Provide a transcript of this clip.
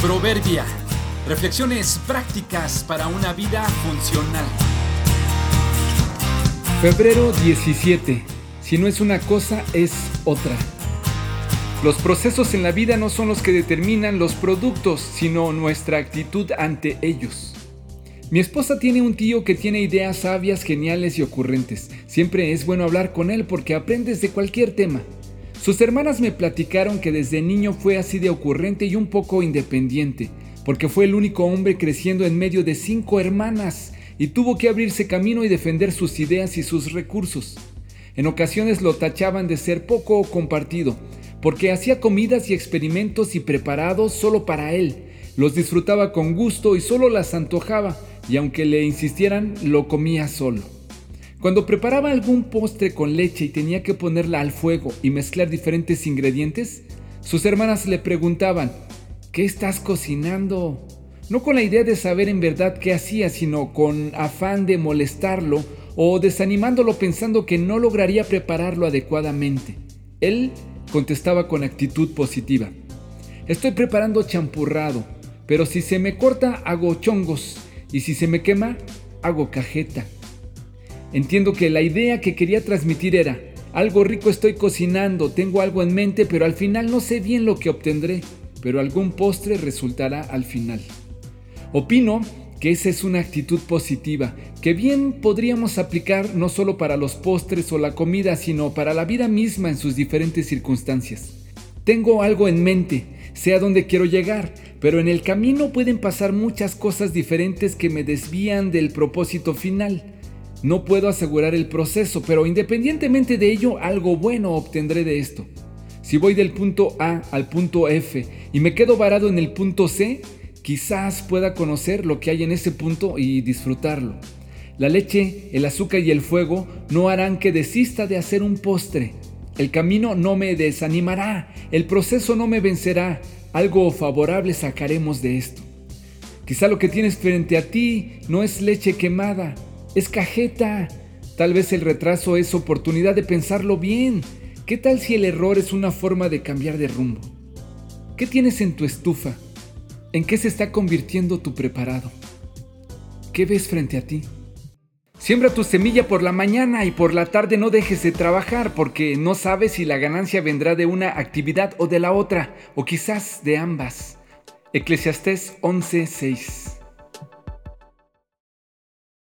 Proverbia. Reflexiones prácticas para una vida funcional. Febrero 17. Si no es una cosa, es otra. Los procesos en la vida no son los que determinan los productos, sino nuestra actitud ante ellos. Mi esposa tiene un tío que tiene ideas sabias, geniales y ocurrentes. Siempre es bueno hablar con él porque aprendes de cualquier tema. Sus hermanas me platicaron que desde niño fue así de ocurrente y un poco independiente, porque fue el único hombre creciendo en medio de cinco hermanas y tuvo que abrirse camino y defender sus ideas y sus recursos. En ocasiones lo tachaban de ser poco compartido, porque hacía comidas y experimentos y preparados solo para él. Los disfrutaba con gusto y solo las antojaba, y aunque le insistieran, lo comía solo. Cuando preparaba algún postre con leche y tenía que ponerla al fuego y mezclar diferentes ingredientes, sus hermanas le preguntaban, ¿qué estás cocinando? No con la idea de saber en verdad qué hacía, sino con afán de molestarlo o desanimándolo pensando que no lograría prepararlo adecuadamente. Él contestaba con actitud positiva. Estoy preparando champurrado, pero si se me corta hago chongos y si se me quema hago cajeta. Entiendo que la idea que quería transmitir era, algo rico estoy cocinando, tengo algo en mente, pero al final no sé bien lo que obtendré, pero algún postre resultará al final. Opino que esa es una actitud positiva, que bien podríamos aplicar no solo para los postres o la comida, sino para la vida misma en sus diferentes circunstancias. Tengo algo en mente, sé a dónde quiero llegar, pero en el camino pueden pasar muchas cosas diferentes que me desvían del propósito final. No puedo asegurar el proceso, pero independientemente de ello, algo bueno obtendré de esto. Si voy del punto A al punto F y me quedo varado en el punto C, quizás pueda conocer lo que hay en ese punto y disfrutarlo. La leche, el azúcar y el fuego no harán que desista de hacer un postre. El camino no me desanimará, el proceso no me vencerá, algo favorable sacaremos de esto. Quizá lo que tienes frente a ti no es leche quemada, es cajeta. Tal vez el retraso es oportunidad de pensarlo bien. ¿Qué tal si el error es una forma de cambiar de rumbo? ¿Qué tienes en tu estufa? ¿En qué se está convirtiendo tu preparado? ¿Qué ves frente a ti? Siembra tu semilla por la mañana y por la tarde no dejes de trabajar porque no sabes si la ganancia vendrá de una actividad o de la otra, o quizás de ambas. Eclesiastés 11:6